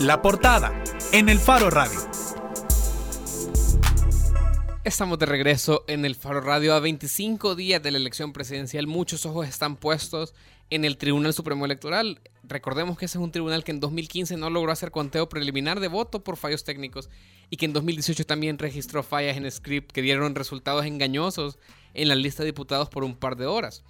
La portada en el Faro Radio. Estamos de regreso en el Faro Radio a 25 días de la elección presidencial. Muchos ojos están puestos en el Tribunal Supremo Electoral. Recordemos que ese es un tribunal que en 2015 no logró hacer conteo preliminar de voto por fallos técnicos y que en 2018 también registró fallas en script que dieron resultados engañosos en la lista de diputados por un par de horas.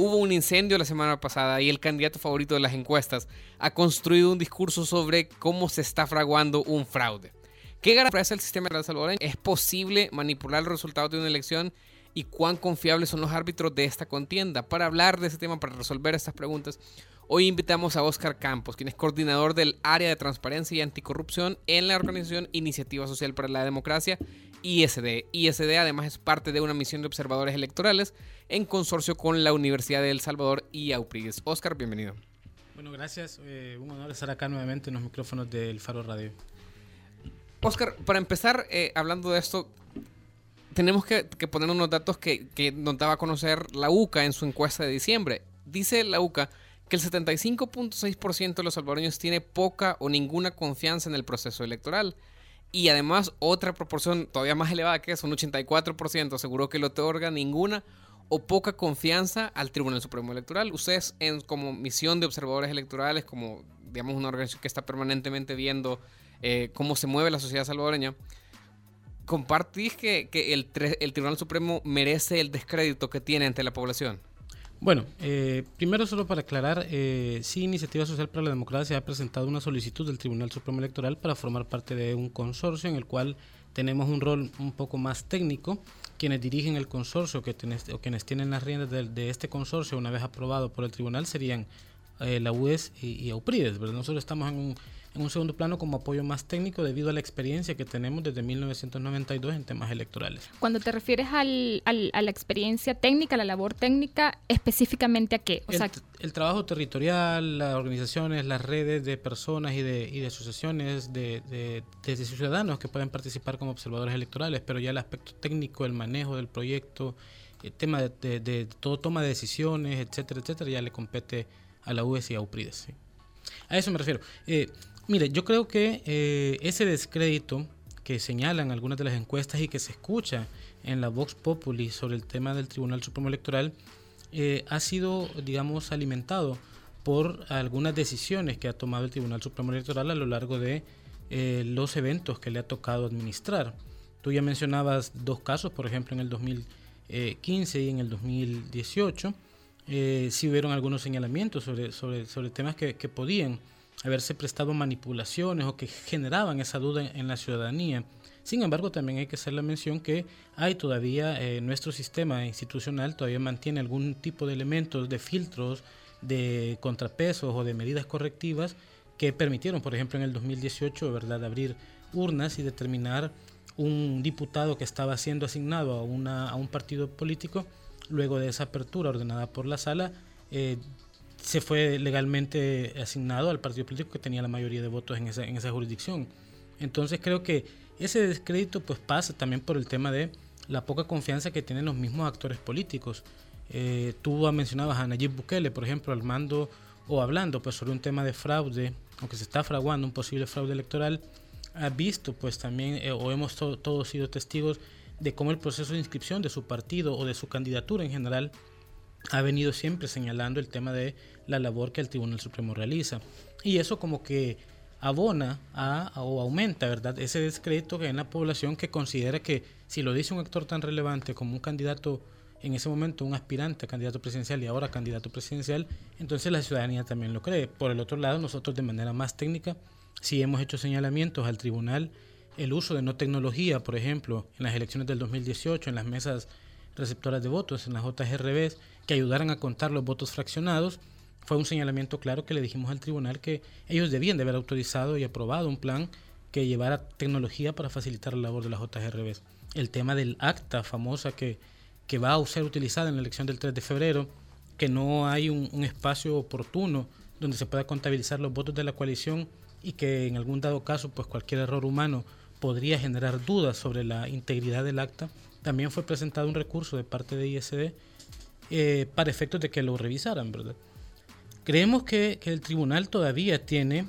Hubo un incendio la semana pasada y el candidato favorito de las encuestas ha construido un discurso sobre cómo se está fraguando un fraude. ¿Qué garantiza el sistema de salvadoreño? ¿Es posible manipular los resultados de una elección? ¿Y cuán confiables son los árbitros de esta contienda? Para hablar de ese tema, para resolver estas preguntas, hoy invitamos a Oscar Campos, quien es coordinador del área de transparencia y anticorrupción en la organización Iniciativa Social para la Democracia, ISD. ISD además es parte de una misión de observadores electorales en consorcio con la Universidad de El Salvador y AUPRIS. Oscar, bienvenido. Bueno, gracias. Eh, un honor estar acá nuevamente en los micrófonos del Faro Radio. Oscar, para empezar, eh, hablando de esto, tenemos que, poner unos datos que, que, nos daba a conocer la UCA en su encuesta de diciembre. Dice la UCA que el 75.6% de los salvadoreños tiene poca o ninguna confianza en el proceso electoral. Y además otra proporción todavía más elevada que es un 84% aseguró que le otorga ninguna o poca confianza al Tribunal Supremo Electoral. Ustedes en, como misión de observadores electorales, como digamos una organización que está permanentemente viendo eh, cómo se mueve la sociedad salvadoreña, ¿compartís que, el, Tribunal Supremo merece el descrédito que tiene ante la población? Bueno, eh, primero solo para aclarar, eh, sí Iniciativa Social para la Democracia ha presentado una solicitud del Tribunal Supremo Electoral para formar parte de un consorcio en el cual tenemos un rol un poco más técnico. Quienes dirigen el consorcio que o quienes tienen las riendas de, este consorcio una vez aprobado por el tribunal serían la UES y, y AUPRIDES. Nosotros estamos en un en un segundo plano como apoyo más técnico debido a la experiencia que tenemos desde 1992 en temas electorales. Cuando te refieres al, a la experiencia técnica, a la labor técnica, específicamente a qué? O el, sea, el trabajo territorial, las organizaciones, las redes de personas y de, y de asociaciones de, de, ciudadanos que pueden participar como observadores electorales, pero ya el aspecto técnico, el manejo del proyecto, el tema de, todo toma de decisiones, etcétera, etcétera, ya le compete a la UES y a UPRIDES. A eso me refiero. Eh, Mire, yo creo que eh, ese descrédito que señalan algunas de las encuestas y que se escucha en la Vox Populi sobre el tema del Tribunal Supremo Electoral eh, ha sido, digamos, alimentado por algunas decisiones que ha tomado el Tribunal Supremo Electoral a lo largo de eh, los eventos que le ha tocado administrar. Tú ya mencionabas dos casos, por ejemplo, en el 2015 y en el 2018. Eh, sí hubieron algunos señalamientos sobre, sobre, sobre temas que, que podían haberse prestado manipulaciones o que generaban esa duda en, la ciudadanía. Sin embargo, también hay que hacer la mención que hay todavía, eh, nuestro sistema institucional todavía mantiene algún tipo de elementos, de filtros, de contrapesos o de medidas correctivas que permitieron, por ejemplo, en el 2018, ¿verdad?, abrir urnas y determinar un diputado que estaba siendo asignado a, una, a un partido político, luego de esa apertura ordenada por la sala, eh, se fue legalmente asignado al partido político que tenía la mayoría de votos en esa, en esa jurisdicción. Entonces creo que ese descrédito pues pasa también por el tema de la poca confianza que tienen los mismos actores políticos. Eh, tú mencionabas a Nayib Bukele, por ejemplo, al mando o hablando pues sobre un tema de fraude, aunque se está fraguando un posible fraude electoral, ha visto pues también, eh, o hemos todos sido testigos de cómo el proceso de inscripción de su partido o de su candidatura en general ha venido siempre señalando el tema de la labor que el Tribunal Supremo realiza. Y eso como que abona o aumenta, ¿verdad?, ese descrédito que en la población que considera que si lo dice un actor tan relevante como un candidato, en ese momento un aspirante a candidato presidencial y ahora candidato presidencial, entonces la ciudadanía también lo cree. Por el otro lado, nosotros de manera más técnica, si hemos hecho señalamientos al tribunal, el uso de no tecnología, por ejemplo, en las elecciones del 2018, en las mesas receptoras de votos, en las JGRBs, que ayudaran a contar los votos fraccionados, fue un señalamiento claro que le dijimos al tribunal que ellos debían de haber autorizado y aprobado un plan que llevara tecnología para facilitar la labor de las JGRBs. El tema del acta famosa que, que va a ser utilizada en la elección del 3 de febrero, que no hay un, un espacio oportuno donde se pueda contabilizar los votos de la coalición y que en algún dado caso pues cualquier error humano podría generar dudas sobre la integridad del acta, también fue presentado un recurso de parte de ISD eh, para efectos de que lo revisaran, ¿verdad? Creemos que, el tribunal todavía tiene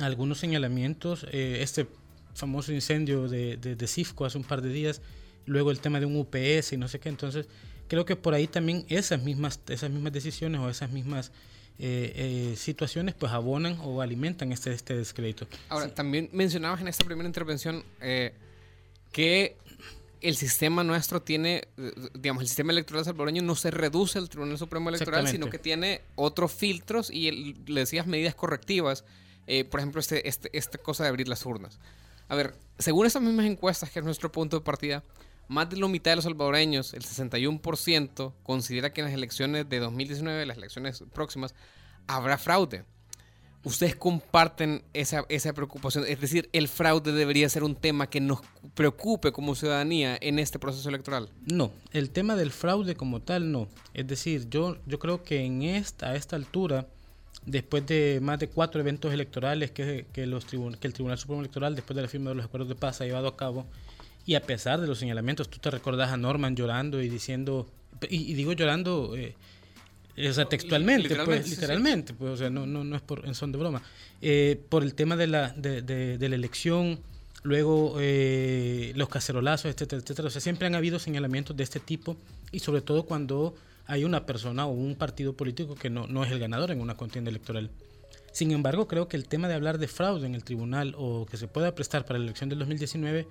algunos señalamientos. Eh, este famoso incendio de, de, Cifco hace un par de días, luego el tema de un UPS y no sé qué. Entonces, creo que por ahí también esas mismas, esas mismas decisiones o esas mismas eh, eh, situaciones pues abonan o alimentan este, este descrédito. Ahora, también mencionabas en esta primera intervención que el sistema nuestro tiene, digamos, el sistema electoral salvadoreño no se reduce al Tribunal Supremo Electoral, sino que tiene otros filtros y le decías medidas correctivas. Eh, por ejemplo, este, este, esta cosa de abrir las urnas. A ver, según esas mismas encuestas, que es nuestro punto de partida, más de la mitad de los salvadoreños, el 61%, considera que en las elecciones de 2019, las elecciones próximas, habrá fraude. ¿Ustedes comparten esa, esa preocupación? Es decir, ¿el fraude debería ser un tema que nos preocupe como ciudadanía en este proceso electoral? No, el tema del fraude como tal no. Es decir, yo, yo creo que en esta, a esta altura, después de más de cuatro eventos electorales que, que, los que el Tribunal Supremo Electoral, después de la firma de los acuerdos de paz, ha llevado a cabo, y a pesar de los señalamientos, tú te recordás a Norman llorando y diciendo, y, digo llorando... Eh, o sea, textualmente, literalmente, pues, literalmente, pues, o sea, no, no, no es por, en son de broma. Eh, por el tema de la, de, de, la elección, luego eh, los cacerolazos, etcétera, etcétera. O sea, siempre han habido señalamientos de este tipo y sobre todo cuando hay una persona o un partido político que no, no es el ganador en una contienda electoral. Sin embargo, creo que el tema de hablar de fraude en el tribunal o que se pueda prestar para la elección del 2019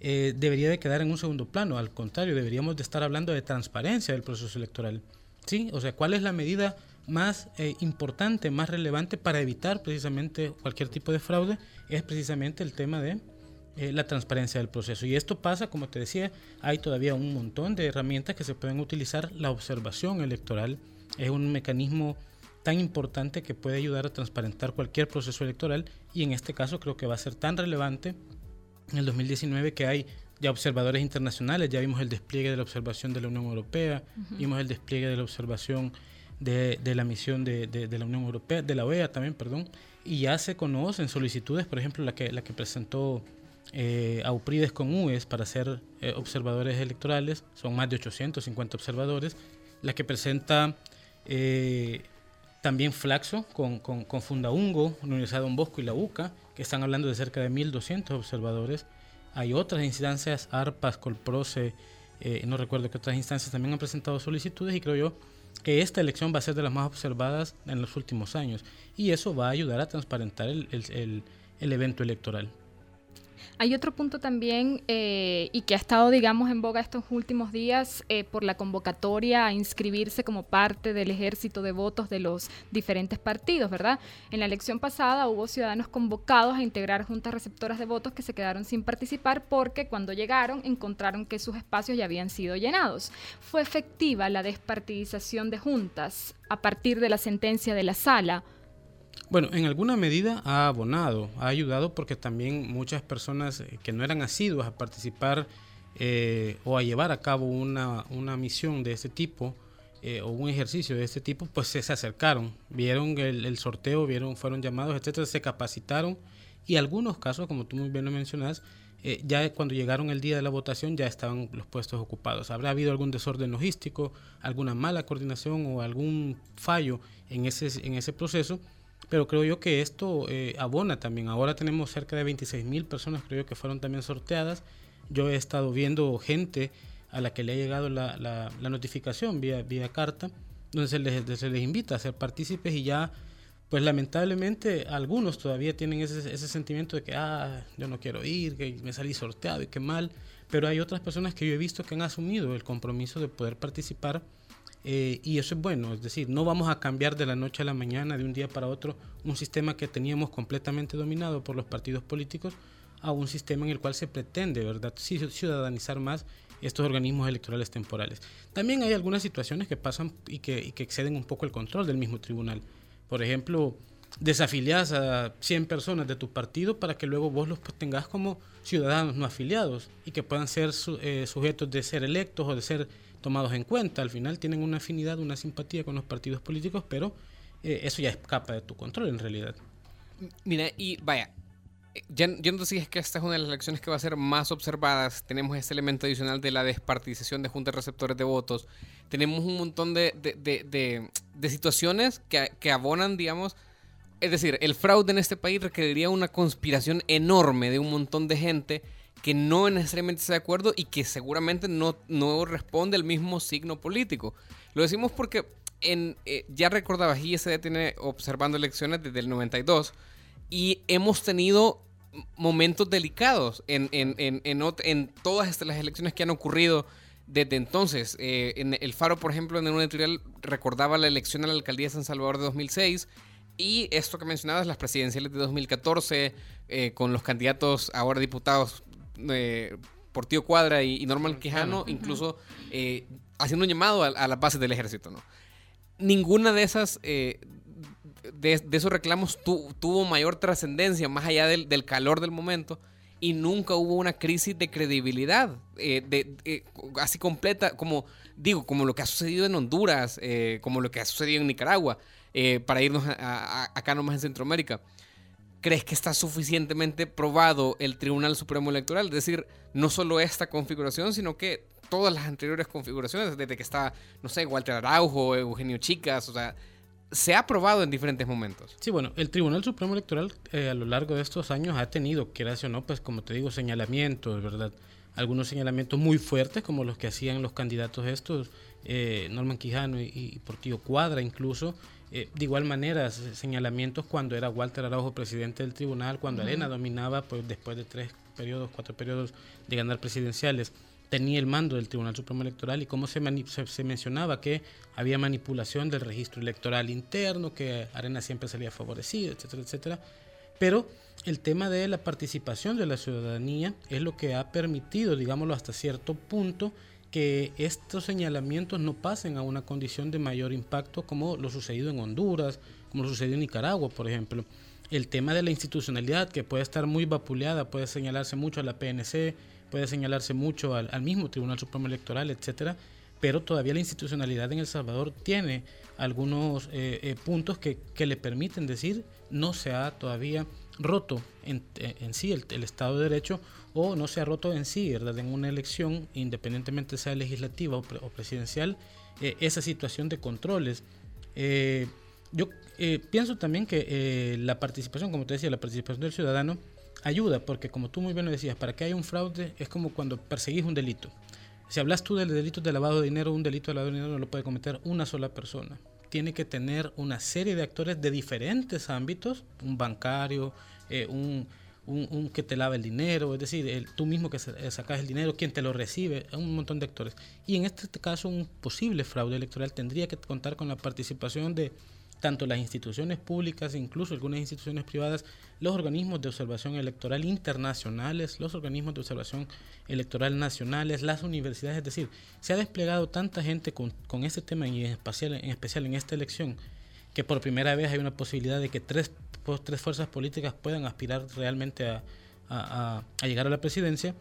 eh, debería de quedar en un segundo plano. Al contrario, deberíamos de estar hablando de transparencia del proceso electoral. ¿Sí? O sea, ¿cuál es la medida más eh, importante, más relevante para evitar precisamente cualquier tipo de fraude? Es precisamente el tema de eh, la transparencia del proceso. Y esto pasa, como te decía, hay todavía un montón de herramientas que se pueden utilizar. La observación electoral es un mecanismo tan importante que puede ayudar a transparentar cualquier proceso electoral y en este caso creo que va a ser tan relevante en el 2019 que hay ya observadores internacionales, ya vimos el despliegue de la observación de la Unión Europea, vimos el despliegue de la observación de, la misión de, la Unión Europea, de la OEA también, perdón, y ya se conocen solicitudes, por ejemplo, la que, la que presentó eh, Auprides con UES para ser eh, observadores electorales, son más de 850 observadores, la que presenta eh, también Flaxo con, con, con Fundaungo, la Universidad de Don Bosco y la UCA, que están hablando de cerca de 1.200 observadores, hay otras instancias, ARPAS, Colproce, eh, no recuerdo qué otras instancias también han presentado solicitudes y creo yo que esta elección va a ser de las más observadas en los últimos años y eso va a ayudar a transparentar el evento electoral. Hay otro punto también eh, y que ha estado, digamos, en boga estos últimos días eh, por la convocatoria a inscribirse como parte del ejército de votos de los diferentes partidos, ¿verdad? En la elección pasada hubo ciudadanos convocados a integrar juntas receptoras de votos que se quedaron sin participar porque cuando llegaron encontraron que sus espacios ya habían sido llenados. ¿Fue efectiva la despartidización de juntas a partir de la sentencia de la sala? Bueno, en alguna medida ha abonado, ha ayudado porque también muchas personas eh, que no eran asiduas a participar eh, o a llevar a cabo una, misión de este tipo eh, o un ejercicio de este tipo, pues se, acercaron, vieron el, sorteo, vieron, fueron llamados, etcétera, se capacitaron y algunos casos, como tú muy bien lo mencionas, ya cuando llegaron el día de la votación ya estaban los puestos ocupados. Habrá habido algún desorden logístico, alguna mala coordinación o algún fallo en ese, en ese proceso pero creo yo que esto eh, abona también. Ahora tenemos cerca de 26 mil personas, creo yo, que fueron también sorteadas. Yo he estado viendo gente a la que le ha llegado la, la, notificación vía, vía carta, donde se les, se les invita a ser partícipes y ya, pues lamentablemente algunos todavía tienen ese, ese sentimiento de que, ah, yo no quiero ir, que me salí sorteado y qué mal. Pero hay otras personas que yo he visto que han asumido el compromiso de poder participar eh, y eso es bueno, es decir, no vamos a cambiar de la noche a la mañana, de un día para otro, un sistema que teníamos completamente dominado por los partidos políticos a un sistema en el cual se pretende, ¿verdad?, ciudadanizar más estos organismos electorales temporales. También hay algunas situaciones que pasan y que, exceden un poco el control del mismo tribunal. Por ejemplo, desafilias a 100 personas de tu partido para que luego vos los tengas como ciudadanos no afiliados y que puedan ser eh, sujetos de ser electos o de ser tomados en cuenta. Al final tienen una afinidad, una simpatía con los partidos políticos, pero eh, eso ya escapa de tu control en realidad. Mira, y vaya, ya, yo no sé si es que esta es una de las elecciones que va a ser más observadas. Tenemos este elemento adicional de la despartización de juntas receptores de votos. Tenemos un montón de, de, de, de situaciones que, que abonan, digamos, Es decir, el fraude en este país requeriría una conspiración enorme de un montón de gente que no necesariamente está de acuerdo y que seguramente no, no responde al mismo signo político. Lo decimos porque en, eh, ya recordabas, ISD tiene observando elecciones desde el 92 y hemos tenido momentos delicados en, en, en, todas las elecciones que han ocurrido desde entonces. Eh, en el Faro, por ejemplo, en un editorial recordaba la elección a la alcaldía de San Salvador de 2006 y esto que mencionabas, las presidenciales de 2014, eh, con los candidatos ahora diputados eh, Portillo Cuadra y, Normal Quijano, incluso eh, haciendo un llamado a, las bases del ejército. ¿no? Ninguna de esas, de, esos reclamos tuvo mayor trascendencia, más allá del, del calor del momento y nunca hubo una crisis de credibilidad eh, de, así completa como digo como lo que ha sucedido en Honduras eh, como lo que ha sucedido en Nicaragua eh, para irnos a, acá nomás en Centroamérica crees que está suficientemente probado el Tribunal Supremo Electoral es decir no solo esta configuración sino que todas las anteriores configuraciones desde que está no sé Walter Araujo Eugenio Chicas o sea se ha aprobado en diferentes momentos. Sí, bueno, el Tribunal Supremo Electoral eh, a lo largo de estos años ha tenido, quieras o no, pues como te digo, señalamientos, ¿verdad? Algunos señalamientos muy fuertes, como los que hacían los candidatos estos, eh, Norman Quijano y, Portillo Cuadra incluso. Eh, de igual manera, señalamientos cuando era Walter Araujo presidente del tribunal, cuando Arena dominaba, pues después de tres periodos, cuatro periodos de ganar presidenciales tenía el mando del Tribunal Supremo Electoral y cómo se, se, mencionaba que había manipulación del registro electoral interno, que Arena siempre salía favorecido, etcétera, etcétera. Pero el tema de la participación de la ciudadanía es lo que ha permitido, digámoslo hasta cierto punto, que estos señalamientos no pasen a una condición de mayor impacto como lo sucedido en Honduras, como lo sucedió en Nicaragua, por ejemplo. El tema de la institucionalidad, que puede estar muy vapuleada, puede señalarse mucho a la PNC, puede señalarse mucho al, mismo Tribunal Supremo Electoral, etcétera, pero todavía la institucionalidad en El Salvador tiene algunos eh, eh, puntos que, le permiten decir no se ha todavía roto en, sí el, Estado de Derecho o no se ha roto en sí, ¿verdad? En una elección, independientemente sea legislativa o, presidencial, eh, esa situación de controles. yo pienso también que la participación, como te decía, la participación del ciudadano ayuda, porque como tú muy bien lo decías, para que haya un fraude es como cuando perseguís un delito. Si hablas tú del delito de lavado de dinero, un delito de lavado de dinero no lo puede cometer una sola persona. Tiene que tener una serie de actores de diferentes ámbitos, un bancario, eh, un, que te lava el dinero, es decir, el, tú mismo que sacas el dinero, quien te lo recibe, un montón de actores. Y en este caso, un posible fraude electoral tendría que contar con la participación de tanto las instituciones públicas, incluso algunas instituciones privadas, los organismos de observación electoral internacionales, los organismos de observación electoral nacionales, las universidades, es decir, se ha desplegado tanta gente con, con este tema y en especial, en especial en esta elección, que por primera vez hay una posibilidad de que tres, tres fuerzas políticas puedan aspirar realmente a, a llegar a la presidencia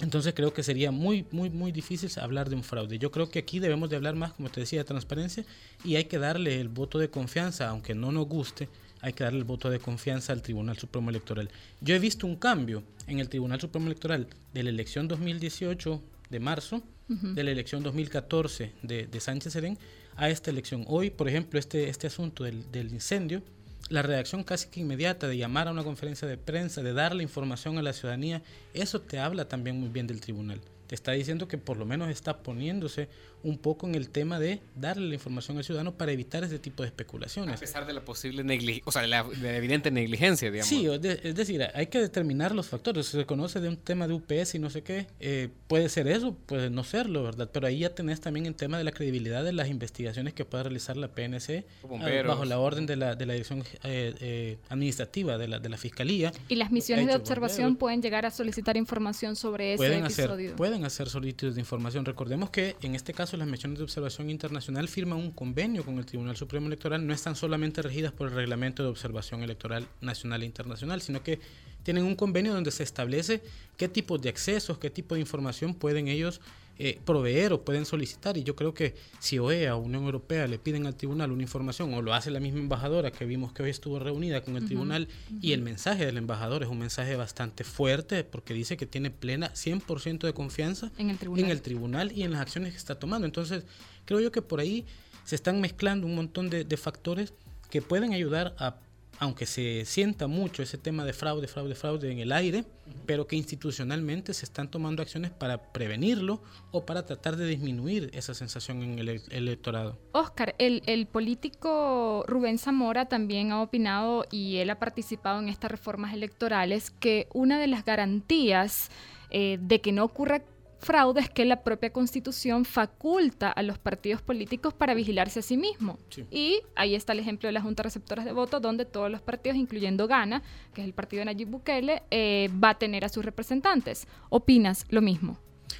entonces creo que sería muy, muy, muy difícil hablar de un fraude. Yo creo que aquí debemos de hablar más, como te decía, de transparencia y hay que darle el voto de confianza, aunque no nos guste, hay que darle el voto de confianza al Tribunal Supremo Electoral. Yo he visto un cambio en el Tribunal Supremo Electoral de la elección 2018 de marzo, de la elección 2014 de, de Sánchez Serén, a esta elección. Hoy, por ejemplo, este, este asunto del, del incendio, la reacción casi que inmediata de llamar a una conferencia de prensa, de darle información a la ciudadanía, eso te habla también muy bien del tribunal. Te está diciendo que por lo menos está poniéndose un poco en el tema de darle la información al ciudadano para evitar ese tipo de especulaciones. A pesar de la posible negligencia, o sea, de la, evidente negligencia, digamos. Sí, es decir, hay que determinar los factores. Se conoce de un tema de UPS y no sé qué, eh, puede ser eso, puede no serlo, ¿verdad? Pero ahí ya tenés también el tema de la credibilidad de las investigaciones que pueda realizar la PNC ah, bajo la orden de la, de la dirección eh, eh, administrativa de la, de la Fiscalía. Y las misiones de observación pueden llegar a solicitar información sobre ese episodio hacer solicitudes de información. Recordemos que en este caso las misiones de observación internacional firman un convenio con el Tribunal Supremo Electoral, no están solamente regidas por el Reglamento de Observación Electoral Nacional e Internacional, sino que tienen un convenio donde se establece qué tipo de accesos, qué tipo de información pueden ellos eh, proveer o pueden solicitar. Y yo creo que si OEA o Unión Europea le piden al tribunal una información o lo hace la misma embajadora que vimos que hoy estuvo reunida con el tribunal y el mensaje del embajador es un mensaje bastante fuerte porque dice que tiene plena 100% de confianza en el, tribunal. en el tribunal y en las acciones que está tomando. Entonces creo yo que por ahí se están mezclando un montón de, de factores que pueden ayudar a aunque se sienta mucho ese tema de fraude, fraude, fraude en el aire, pero que institucionalmente se están tomando acciones para prevenirlo o para tratar de disminuir esa sensación en el, electorado. Oscar, el, el, político Rubén Zamora también ha opinado y él ha participado en estas reformas electorales que una de las garantías eh, de que no ocurra fraudes que la propia constitución faculta a los partidos políticos para vigilarse a sí mismo. Y ahí está el ejemplo de las juntas receptoras de votos, donde todos los partidos, incluyendo Gana, que es el partido de Nayib Bukele, eh, va a tener a sus representantes. ¿Opinas lo mismo?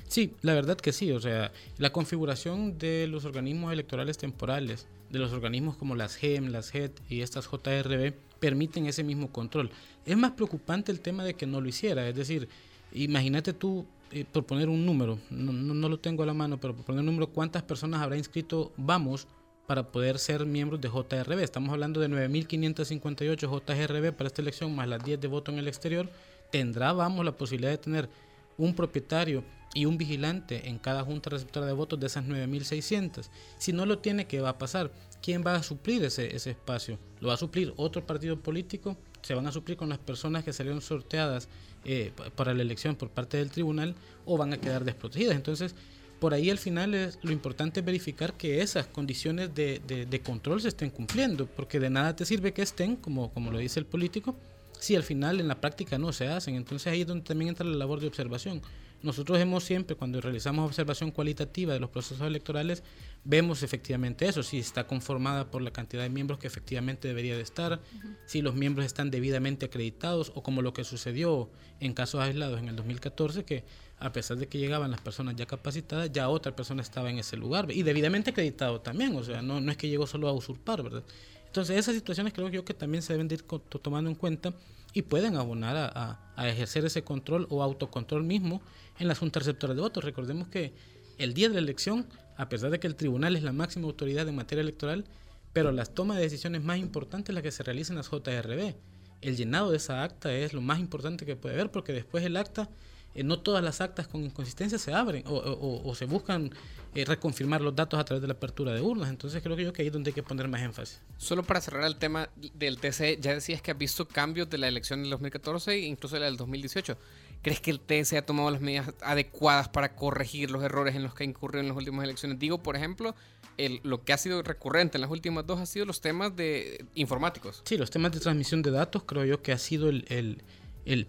Sí, la verdad que sí. O sea, la configuración de los organismos electorales temporales, de los organismos como las GEM, las JET y estas JRB, permiten ese mismo control. Es más preocupante el tema de que no lo hiciera. Es decir, imagínate tú eh, por poner un número, no, no, lo tengo a la mano, pero por poner un número, ¿cuántas personas habrá inscrito Vamos para poder ser miembros de JRB? Estamos hablando de 9.558 JRB para esta elección, más las 10 de voto en el exterior. ¿Tendrá Vamos la posibilidad de tener un propietario y un vigilante en cada junta receptora de votos de esas 9.600? Si no lo tiene, ¿qué va a pasar? ¿Quién va a suplir ese, ese espacio? ¿Lo va a suplir otro partido político? ¿Se van a suplir con las personas que salieron sorteadas eh, para la elección por parte del tribunal o van a quedar desprotegidas. Entonces, por ahí al final es, lo importante es verificar que esas condiciones de, de, control se estén cumpliendo, porque de nada te sirve que estén, como, como lo dice el político, si al final en la práctica no se hacen. Entonces ahí es donde también entra la labor de observación. Nosotros hemos siempre, cuando realizamos observación cualitativa de los procesos electorales, vemos efectivamente eso, si está conformada por la cantidad de miembros que efectivamente debería de estar, si los miembros están debidamente acreditados o como lo que sucedió en casos aislados en el 2014, que a pesar de que llegaban las personas ya capacitadas, ya otra persona estaba en ese lugar y debidamente acreditado también, o sea, no, no es que llegó solo a usurpar, ¿verdad? Entonces esas situaciones creo yo que también se deben de ir tomando en cuenta y pueden abonar a, ejercer ese control o autocontrol mismo en las juntas receptoras de votos. Recordemos que el día de la elección, a pesar de que el tribunal es la máxima autoridad en materia electoral, pero las tomas de decisiones más importantes las que se realizan en las JRB. El llenado de esa acta es lo más importante que puede haber porque después el acta eh, no todas las actas con inconsistencia se abren o, se buscan eh, reconfirmar los datos a través de la apertura de urnas. Entonces creo que yo que ahí es donde hay que poner más énfasis. Solo para cerrar el tema del TC, ya decías que has visto cambios de la elección del 2014 e incluso la del 2018. ¿Crees que el TC ha tomado las medidas adecuadas para corregir los errores en los que ha incurrido en las últimas elecciones? Digo, por ejemplo, el, lo que ha sido recurrente en las últimas dos ha sido los temas de informáticos. Sí, los temas de transmisión de datos creo yo que ha sido el el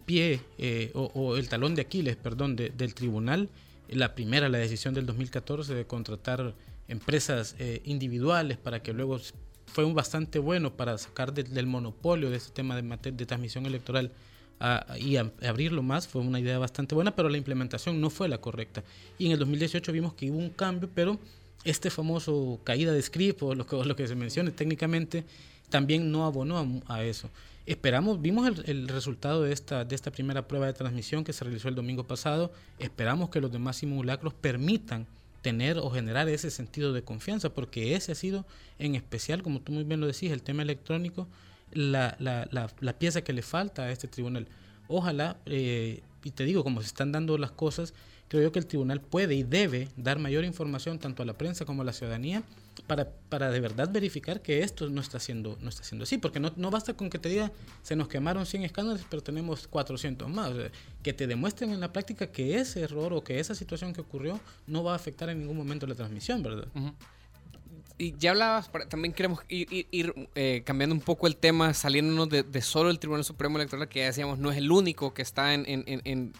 pie eh, o, el talón de Aquiles, perdón, del tribunal. La primera, la decisión del 2014 de contratar empresas eh, individuales para que luego fue un bastante bueno para sacar del monopolio de ese tema de, de transmisión electoral y abrirlo más fue una idea bastante buena, pero la implementación no fue la correcta. Y en el 2018 vimos que hubo un cambio, pero este famoso caída de script o lo que, lo que se menciona técnicamente también no abonó a eso. Esperamos, vimos el, resultado de esta, de esta primera prueba de transmisión que se realizó el domingo pasado. Esperamos que los demás simulacros permitan tener o generar ese sentido de confianza, porque ese ha sido en especial, como tú muy bien lo decís, el tema electrónico, la, la, la, pieza que le falta a este tribunal. Ojalá, eh, y te digo, como se están dando las cosas, creo yo que el tribunal puede y debe dar mayor información tanto a la prensa como a la ciudadanía para, para de verdad verificar que esto no está siendo, no está siendo así, porque no, no basta con que te diga se nos quemaron 100 escáneres, pero tenemos 400 más. que te demuestren en la práctica que ese error o que esa situación que ocurrió no va a afectar en ningún momento la transmisión, ¿verdad? Y ya hablabas, también queremos ir, ir, eh, cambiando un poco el tema, saliéndonos de, solo el Tribunal Supremo Electoral, que ya decíamos no es el único que está en, en, en,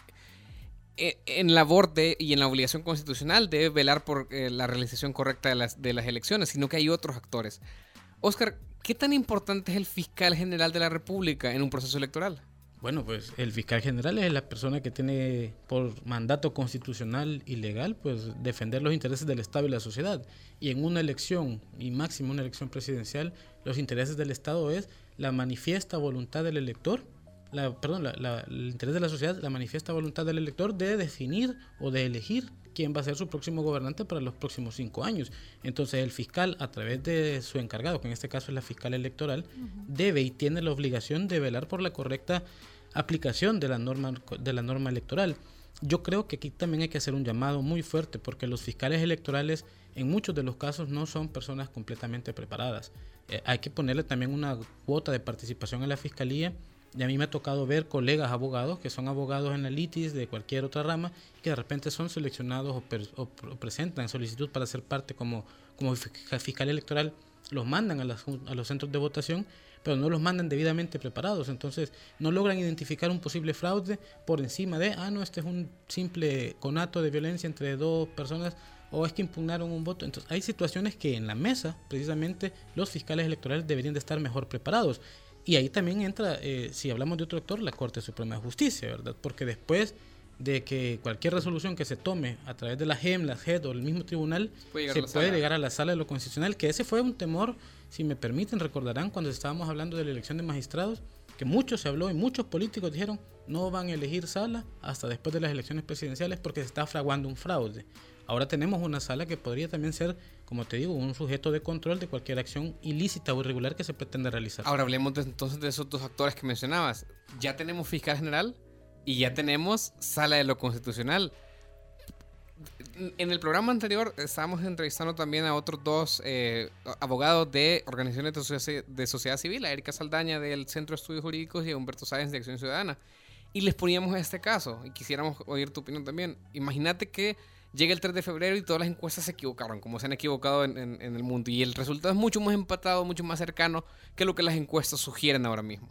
en labor de y en la obligación constitucional de velar por eh, la realización correcta de las, de las elecciones, sino que hay otros actores. Oscar, ¿qué tan importante es el fiscal general de la República en un proceso electoral? Bueno, pues el fiscal general es la persona que tiene por mandato constitucional y legal, pues defender los intereses del Estado y la sociedad. Y en una elección, y máximo una elección presidencial, los intereses del Estado es la manifiesta voluntad del elector la, perdón, el interés de la sociedad, la manifiesta voluntad del elector de definir o de elegir quién va a ser su próximo gobernante para los próximos cinco años. Entonces el fiscal, a través de su encargado, que en este caso es la fiscal electoral, debe y tiene la obligación de velar por la correcta aplicación de la norma, de la norma electoral. yo creo que aquí también hay que hacer un llamado muy fuerte porque los fiscales electorales en muchos de los casos no son personas completamente preparadas. Eh, hay que ponerle también una cuota de participación en la fiscalía y a mí me ha tocado ver colegas abogados que son abogados en la litis de cualquier otra rama que de repente son seleccionados o, presentan solicitud para ser parte como, como fiscal electoral, los mandan a, a los centros de votación pero no los mandan debidamente preparados. Entonces no logran identificar un posible fraude por encima de, ah, no, este es un simple conato de violencia entre dos personas o es que impugnaron un voto. Entonces hay situaciones que en la mesa, precisamente, los fiscales electorales deberían de estar mejor preparados. Y ahí también entra, eh, si hablamos de otro actor, la Corte Suprema de Justicia, ¿verdad? Porque después de que cualquier resolución que se tome a través de la GEM, la JED o el mismo tribunal, se puede llegar a la sala de lo constitucional, que ese fue un temor si me permiten, recordarán cuando estábamos hablando de la elección de magistrados, que mucho se habló y muchos políticos dijeron no van a elegir sala hasta después de las elecciones presidenciales porque se está fraguando un fraude. Ahora tenemos una sala que podría también ser, como te digo, un sujeto de control de cualquier acción ilícita o irregular que se pretenda realizar. Ahora hablemos entonces de esos dos actores que mencionabas. Ya tenemos fiscal general y ya tenemos sala de lo constitucional en el programa anterior estábamos entrevistando también a otros dos eh, abogados de organizaciones de sociedad, civil, a Erika Saldaña del Centro de Estudios Jurídicos y a Humberto Sáenz de Acción Ciudadana. Y les poníamos este caso y quisiéramos oír tu opinión también. Imagínate que llega el 3 de febrero y todas las encuestas se equivocaron, como se han equivocado en, el mundo. Y el resultado es mucho más empatado, mucho más cercano que lo que las encuestas sugieren ahora mismo.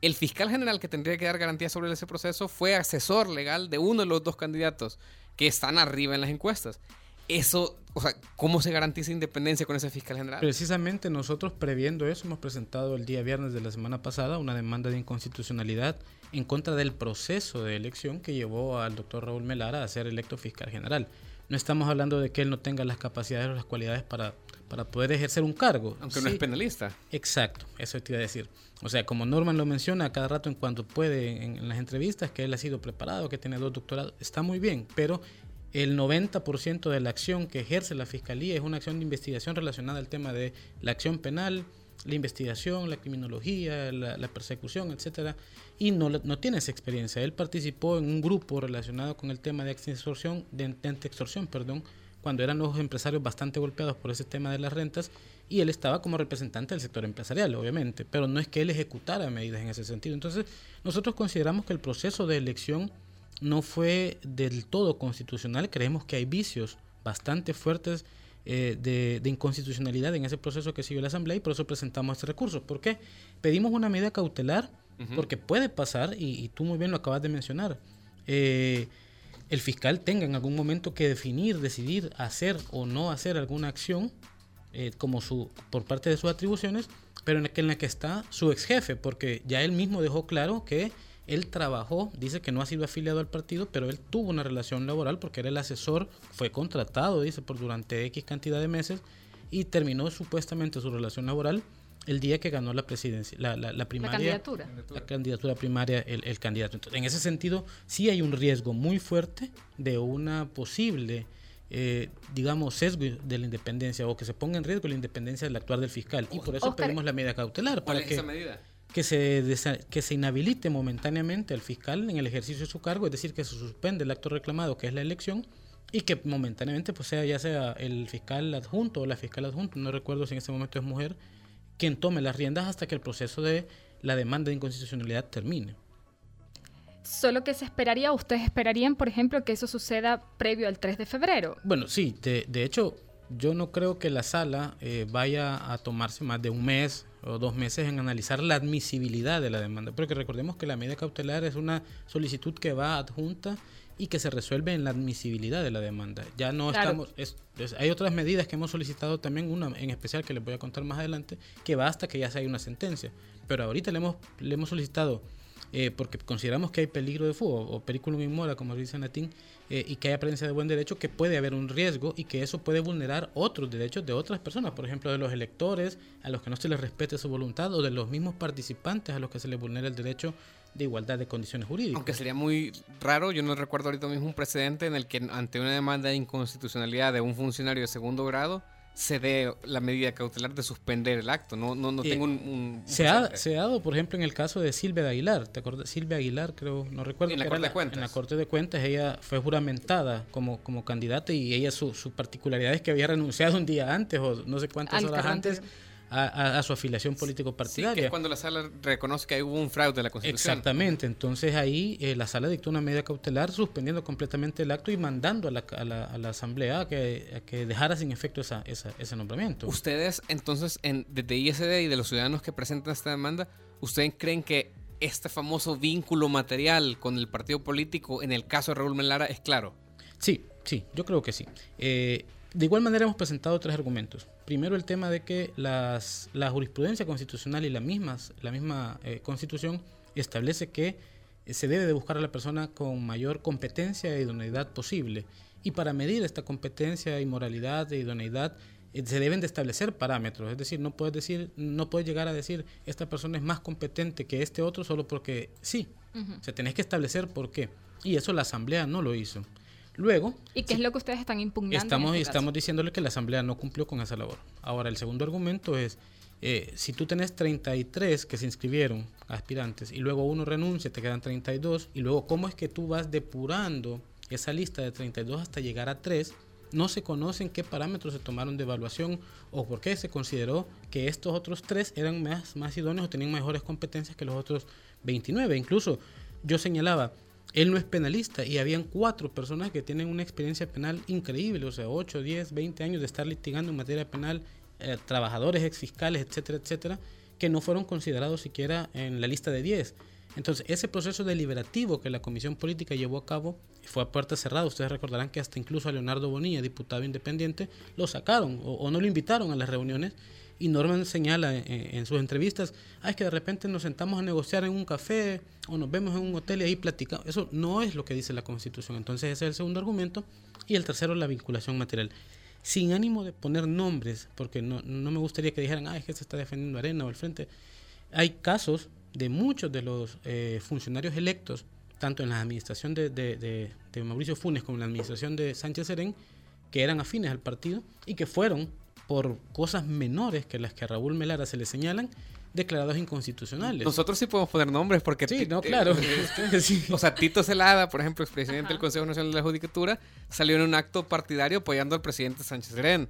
El fiscal general que tendría que dar garantías sobre ese proceso fue asesor legal de uno de los dos candidatos que están arriba en las encuestas. Eso, o sea, ¿cómo se garantiza independencia con ese fiscal general? Precisamente nosotros previendo eso hemos presentado el día viernes de la semana pasada una demanda de inconstitucionalidad en contra del proceso de elección que llevó al doctor Raúl Melara a ser electo fiscal general. No estamos hablando de que él no tenga las capacidades o las cualidades para, para poder ejercer un cargo. Aunque no es penalista. Exacto, eso te iba a decir. O sea, como Norman lo menciona cada rato en cuanto puede en, las entrevistas, que él ha sido preparado, que tiene dos doctorados, está muy bien, pero el 90% de la acción que ejerce la Fiscalía es una acción de investigación relacionada al tema de la acción penal, la investigación, la criminología, la, persecución, etcétera, y no, no tiene esa experiencia. Él participó en un grupo relacionado con el tema de extorsión, de, de extorsión, perdón, cuando eran los empresarios bastante golpeados por ese tema de las rentas y él estaba como representante del sector empresarial, obviamente, pero no es que él ejecutara medidas en ese sentido. Entonces, nosotros consideramos que el proceso de elección no fue del todo constitucional, creemos que hay vicios bastante fuertes eh, de, inconstitucionalidad en ese proceso que siguió la Asamblea y por eso presentamos este recurso. ¿Por qué? Pedimos una medida cautelar porque puede pasar, y, tú muy bien lo acabas de mencionar, eh, el fiscal tenga en algún momento que definir, decidir hacer o no hacer alguna acción eh, como su, por parte de sus atribuciones, pero en la, que, en la que está su ex jefe, porque ya él mismo dejó claro que él trabajó, dice que no ha sido afiliado al partido, pero él tuvo una relación laboral porque era el asesor, fue contratado, dice, por durante X cantidad de meses y terminó supuestamente su relación laboral el día que ganó la presidencia, la, la, primaria. La candidatura. La candidatura primaria, el, el candidato. Entonces, en ese sentido, sí hay un riesgo muy fuerte de una posible, eh, digamos, sesgo de la independencia o que se ponga en riesgo la independencia del actuar del fiscal. Y por eso pedimos la medida cautelar. ¿Cuál para es que, esa medida? Que se, que se inhabilite momentáneamente al fiscal en el ejercicio de su cargo, es decir, que se suspende el acto reclamado, que es la elección, y que momentáneamente pues sea ya sea el fiscal adjunto o la fiscal adjunto, no recuerdo si en este momento es mujer, quien tome las riendas hasta que el proceso de la demanda de inconstitucionalidad termine. Solo que se esperaría, ustedes esperarían, por ejemplo, que eso suceda previo al 3 de febrero. Bueno, sí, de, hecho, yo no creo que la sala eh, vaya a tomarse más de un mes o dos meses en analizar la admisibilidad de la demanda, porque recordemos que la medida cautelar es una solicitud que va adjunta y que se resuelve en la admisibilidad de la demanda. Ya no estamos, hay otras medidas que hemos solicitado también, una en especial que les voy a contar más adelante, que va hasta que ya se haya una sentencia. Pero ahorita le hemos, le hemos solicitado, eh, porque consideramos que hay peligro de fuego o periculum in mora, como dice en latín, eh, y que hay apariencia de buen derecho, que puede haber un riesgo y que eso puede vulnerar otros derechos de otras personas, por ejemplo, de los electores, a los que no se les respete su voluntad, o de los mismos participantes a los que se les vulnera el derecho de igualdad de condiciones jurídicas. Aunque sería muy raro, yo no recuerdo ahorita mismo un precedente en el que ante una demanda de inconstitucionalidad de un funcionario de segundo grado, se dé la medida cautelar de suspender el acto. No, no, no Eh, tengo un... un- un Se ha, se ha dado, por ejemplo, en el caso de Silvia de Aguilar. ¿Te acuerdas? Silvia Aguilar, creo, no recuerdo. En la Corte de Cuentas. En la Corte de Cuentas, ella fue juramentada como, como candidata y ella, su, su particularidad es que había renunciado un día antes o no sé cuántas Al horas antes a, a- a su afiliación Sí, político-partidaria. que es cuando la sala reconoce que hubo un fraude en la Constitución. Exactamente, entonces ahí eh, la sala dictó una medida cautelar suspendiendo completamente el acto y mandando a la, a la, a la asamblea a que, a que dejara sin efecto esa, esa- ese nombramiento. Ustedes, entonces, en, desde ISD y de los ciudadanos que presentan esta demanda, ¿ustedes creen que este famoso vínculo material con el partido político en el caso de Raúl Melara es claro? Sí, sí, yo creo que sí. Eh, de igual manera hemos presentado tres argumentos. Primero el tema de que las, la jurisprudencia constitucional y la misma, la misma eh, constitución establece que eh, se debe de buscar a la persona con mayor competencia e idoneidad posible. Y para medir esta competencia y moralidad e idoneidad eh, se deben de establecer parámetros. Es decir, no puedes decir, no puedes llegar a decir esta persona es más competente que este otro solo porque sí. O sea, tenés que establecer por qué. Y eso la asamblea no lo hizo. Luego, ¿Y qué es lo que ustedes están impugnando? en Estamos, este caso? estamos diciéndole que la Asamblea no cumplió con esa labor. Ahora, el segundo argumento es, eh, si tú tenés 33 que se inscribieron, aspirantes, y luego uno renuncia, te quedan 32, y luego cómo es que tú vas depurando esa lista de 32 hasta llegar a 3, no se conocen qué parámetros se tomaron de evaluación o por qué se consideró que estos otros 3 eran más, más idóneos o tenían mejores competencias que los otros 29. Incluso yo señalaba, él no es penalista y habían cuatro personas que tienen una experiencia penal increíble, o sea, 8, 10, 20 años de estar litigando en materia penal, eh, trabajadores, exfiscales, etcétera, etcétera, que no fueron considerados siquiera en la lista de 10. Entonces, ese proceso deliberativo que la Comisión Política llevó a cabo fue a puerta cerrada. Ustedes recordarán que hasta incluso a Leonardo Bonilla, diputado independiente, lo sacaron o, o no lo invitaron a las reuniones. Y Norman señala en, sus entrevistas, ah, es que de repente nos sentamos a negociar en un café o nos vemos en un hotel y ahí platicamos. Eso no es lo que dice la Constitución. Entonces ese es el segundo argumento. Y el tercero, la vinculación material. Sin ánimo de poner nombres, porque no, no me gustaría que dijeran, ah, es que se está defendiendo Arena o el Frente. Hay casos de muchos de los eh, funcionarios electos, tanto en la administración de, de- de- de Mauricio Funes como en la administración de Sánchez Serén, que eran afines al partido y que fueron, por cosas menores que las que a Raúl Melara se le señalan, declarados inconstitucionales. Nosotros sí podemos poner nombres porque... sí, no, eh, claro. eh, Sí. O sea, Tito Celada, por ejemplo, expresidente del. Consejo Nacional de la Judicatura, salió en un acto partidario apoyando al presidente Sánchez Serén.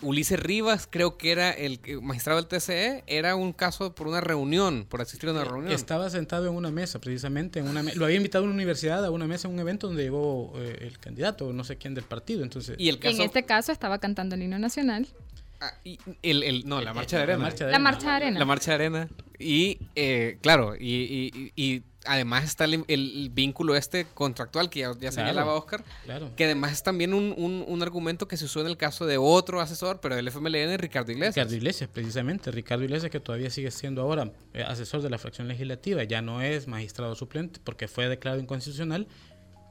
Ulises Rivas, creo que era el magistrado del TCE, era un caso por una reunión, por asistir a una reunión. Estaba sentado en una mesa, precisamente. En una me- lo había invitado a una universidad, a una mesa, en un evento donde llegó eh, el candidato, no sé quién del partido. Entonces, Y el caso... en este caso estaba cantando el himno nacional. ah, y el, el- no, la marcha de Eh, la arena. marcha de La arena. marcha de arena. La marcha de arena. Y, eh, claro, y, y- y- y además está el, el vínculo este contractual que ya, ya Claro. señalaba Oscar, Claro. que además es también un, un- un argumento que se usó en el caso de otro asesor, pero del FMLN, Ricardo Iglesias. Ricardo Iglesias, precisamente. Ricardo Iglesias, que todavía sigue siendo ahora eh, asesor de la fracción legislativa, ya no es magistrado suplente porque fue declarado inconstitucional.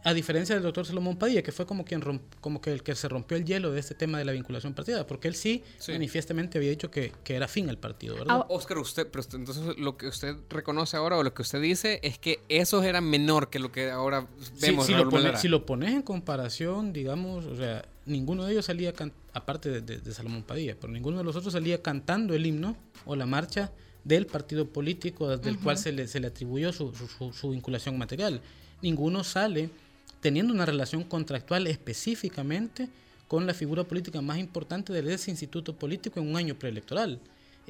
A diferencia del doctor Salomón Padilla, que fue como quien romp- como que el que se rompió el hielo de este tema de la vinculación partida, porque él sí, Sí. manifiestamente había dicho que, que era fin al partido, ¿verdad? Ah, Oscar, usted, pero entonces lo que usted reconoce ahora o lo que usted dice es que esos eran menor que lo que ahora Sí, vemos. si, Raúl lo pone- si lo pones en comparación, digamos, o sea, ninguno de ellos salía, can- aparte de, de- de Salomón Padilla, pero ninguno de los otros salía cantando el himno o la marcha del partido político del cual se le, se le atribuyó su, su- su- su vinculación material. Ninguno sale teniendo una relación contractual específicamente con la figura política más importante de ese instituto político en un año preelectoral.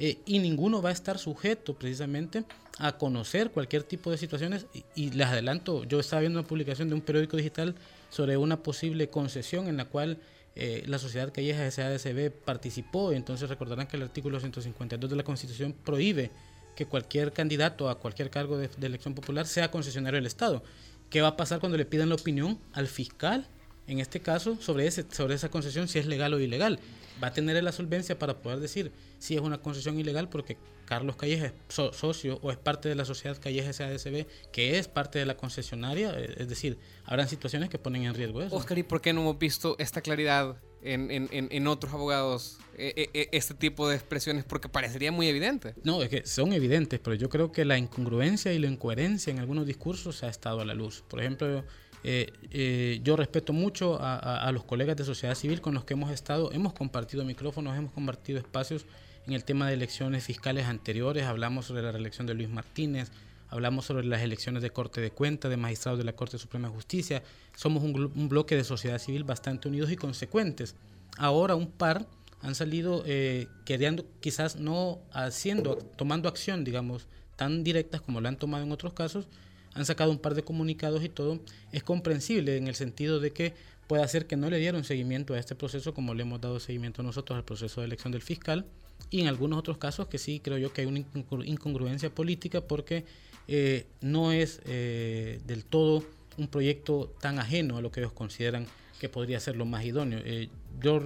Eh, y ninguno va a estar sujeto precisamente a conocer cualquier tipo de situaciones. Y, les adelanto, yo estaba viendo una publicación de un periódico digital sobre una posible concesión en la cual eh, la sociedad calleja SADCB participó. Entonces recordarán que el artículo 152 de la Constitución prohíbe que cualquier candidato a cualquier cargo de elección popular sea concesionario del Estado. ¿Qué va a pasar cuando le pidan la opinión al fiscal, en este caso, sobre, ese, sobre esa concesión, si es legal o ilegal? Va a tener la solvencia para poder decir si es una concesión ilegal porque Carlos Calleja es so- socio o es parte de la sociedad Calleja SADCB, que es parte de la concesionaria. eh, Es decir, habrán situaciones que ponen en riesgo eso. Oscar, ¿y por qué no hemos visto esta claridad en, otros abogados? eh, eh, eh, este tipo de expresiones, porque parecería muy evidente. No, es que son evidentes, pero yo creo que la incongruencia y la incoherencia en algunos discursos ha estado a la luz. Por ejemplo, Eh, eh, yo respeto mucho a, los colegas de sociedad civil con los que hemos estado, hemos compartido micrófonos, hemos compartido espacios en el tema de elecciones fiscales anteriores, hablamos sobre la reelección de Luis Martínez, hablamos sobre las elecciones de Corte de Cuenta, de magistrados de la Corte Suprema de Justicia, somos un, bloque de sociedad civil bastante unidos y consecuentes. Ahora un par han salido eh, queriendo, quizás no haciendo, tomando acción, digamos, tan directas como lo han tomado en otros casos, han sacado un par de comunicados y todo, es comprensible en el sentido de que puede ser que no le dieron seguimiento a este proceso como le hemos dado seguimiento nosotros al proceso de elección del fiscal. Y en algunos otros casos que sí creo yo que hay una incongruencia política porque eh, no es eh, del todo un proyecto tan ajeno a lo que ellos consideran que podría ser lo más idóneo. Eh, yo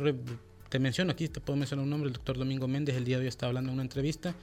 te menciono aquí, te puedo mencionar un nombre, el doctor Domingo Méndez, el día de hoy está hablando en una entrevista,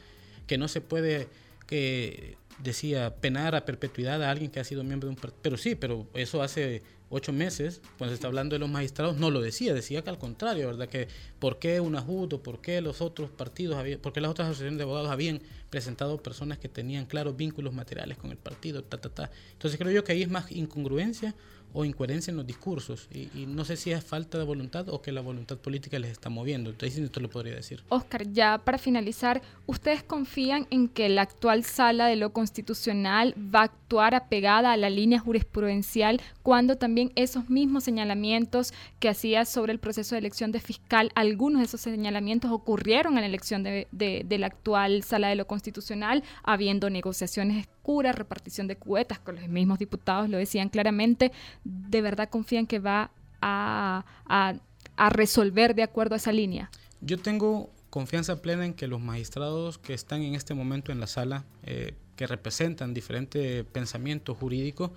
que no se puede que decía penar a perpetuidad a alguien que ha sido miembro de un partido. Pero sí, pero eso hace ocho meses, cuando se está hablando de los magistrados, no lo decía, decía que al contrario, ¿verdad? Que por qué UNAJUT por qué los otros partidos, habían, por qué las otras asociaciones de abogados habían presentado personas que tenían claros vínculos materiales con el partido, ta, ta, ta. Entonces creo yo que ahí es más incongruencia o incoherencia en los discursos. Y, no sé si es falta de voluntad o que la voluntad política les está moviendo. Entonces, esto lo podría decir. Oscar, ya para finalizar, ¿ustedes confían en que la actual sala de lo constitucional va a actuar apegada a la línea jurisprudencial cuando también esos mismos señalamientos que hacía sobre el proceso de elección de fiscal, algunos de esos señalamientos ocurrieron en la elección de, de la actual sala de lo constitucional, habiendo negociaciones repartición de cuetas, con los mismos diputados lo decían claramente, ¿de verdad confían que va a, resolver de acuerdo a esa línea? Yo tengo confianza plena en que los magistrados que están en este momento en la sala, eh, que representan diferentes pensamientos jurídicos,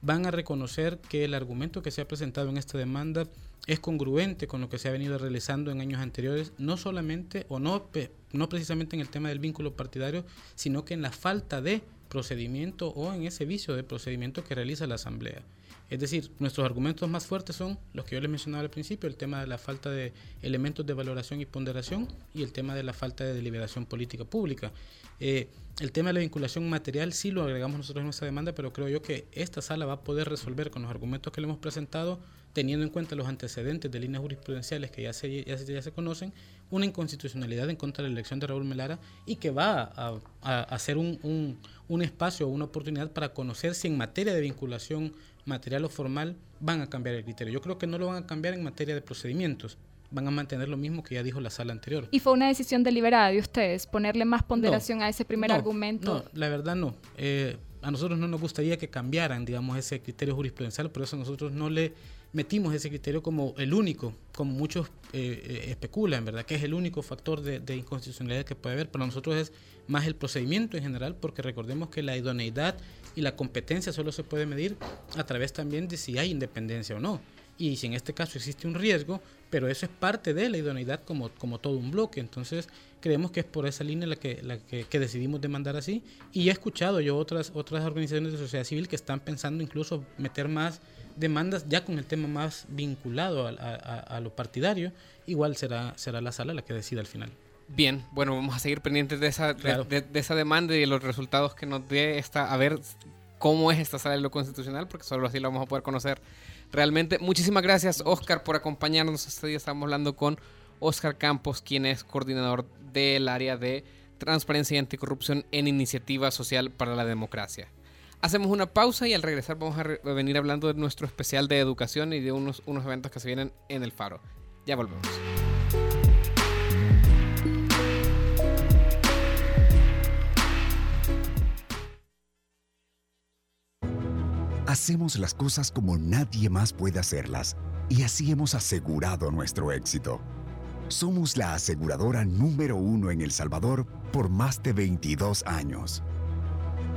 van a reconocer que el argumento que se ha presentado en esta demanda es congruente con lo que se ha venido realizando en años anteriores, no solamente o no, no precisamente en el tema del vínculo partidario, sino que en la falta de procedimiento o en ese vicio de procedimiento que realiza la Asamblea. Es decir, nuestros argumentos más fuertes son los que yo les mencionaba al principio, el tema de la falta de elementos de valoración y ponderación y el tema de la falta de deliberación política pública. Eh, el tema de la vinculación material sí lo agregamos nosotros en nuestra demanda, pero creo yo que esta sala va a poder resolver con los argumentos que le hemos presentado teniendo en cuenta los antecedentes de líneas jurisprudenciales que ya se, ya ya se conocen, una inconstitucionalidad en contra de la elección de Raúl Melara y que va a, a, ser un, un, un espacio o una oportunidad para conocer si en materia de vinculación material o formal van a cambiar el criterio. Yo creo que no lo van a cambiar en materia de procedimientos, van a mantener lo mismo que ya dijo la sala anterior. ¿Y fue una decisión deliberada de ustedes ponerle más ponderación a ese primer argumento? No, la verdad no. Eh, a nosotros no nos gustaría que cambiaran, digamos, ese criterio jurisprudencial, por eso nosotros no le metimos ese criterio como el único, como muchos eh, eh, especulan, ¿verdad? Que es el único factor de, inconstitucionalidad que puede haber. Para nosotros es más el procedimiento en general, porque recordemos que la idoneidad y la competencia solo se puede medir a través también de si hay independencia o no. Y si en este caso existe un riesgo, pero eso es parte de la idoneidad como, como todo un bloque. Entonces, creemos que es por esa línea la que, la que, decidimos demandar así. Y he escuchado yo otras, otras organizaciones de sociedad civil que están pensando incluso meter más demandas ya con el tema más vinculado a, lo partidario, igual será, será la sala la que decida al final. Bien, bueno, vamos a seguir pendientes de esa, de, esa demanda y de los resultados que nos dé esta, a ver cómo es esta sala de lo constitucional, porque solo así lo vamos a poder conocer realmente. Muchísimas gracias, Oscar, por acompañarnos. Este día estamos hablando con Oscar Campos, quien es coordinador del área de transparencia y anticorrupción en Iniciativa Social para la Democracia. Hacemos una pausa y al regresar vamos a, venir hablando de nuestro especial de educación y de unos, unos eventos que se vienen en el Faro. Ya volvemos. Hacemos las cosas como nadie más puede hacerlas y así hemos asegurado nuestro éxito. Somos la aseguradora número uno en El Salvador por más de 22 años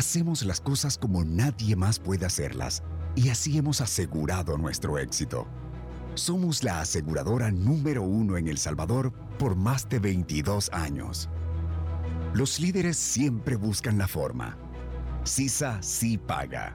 Hacemos las cosas como nadie más puede hacerlas y así hemos asegurado nuestro éxito. Somos la aseguradora número uno en El Salvador por más de 22 años. Los líderes siempre buscan la forma. CISA sí paga.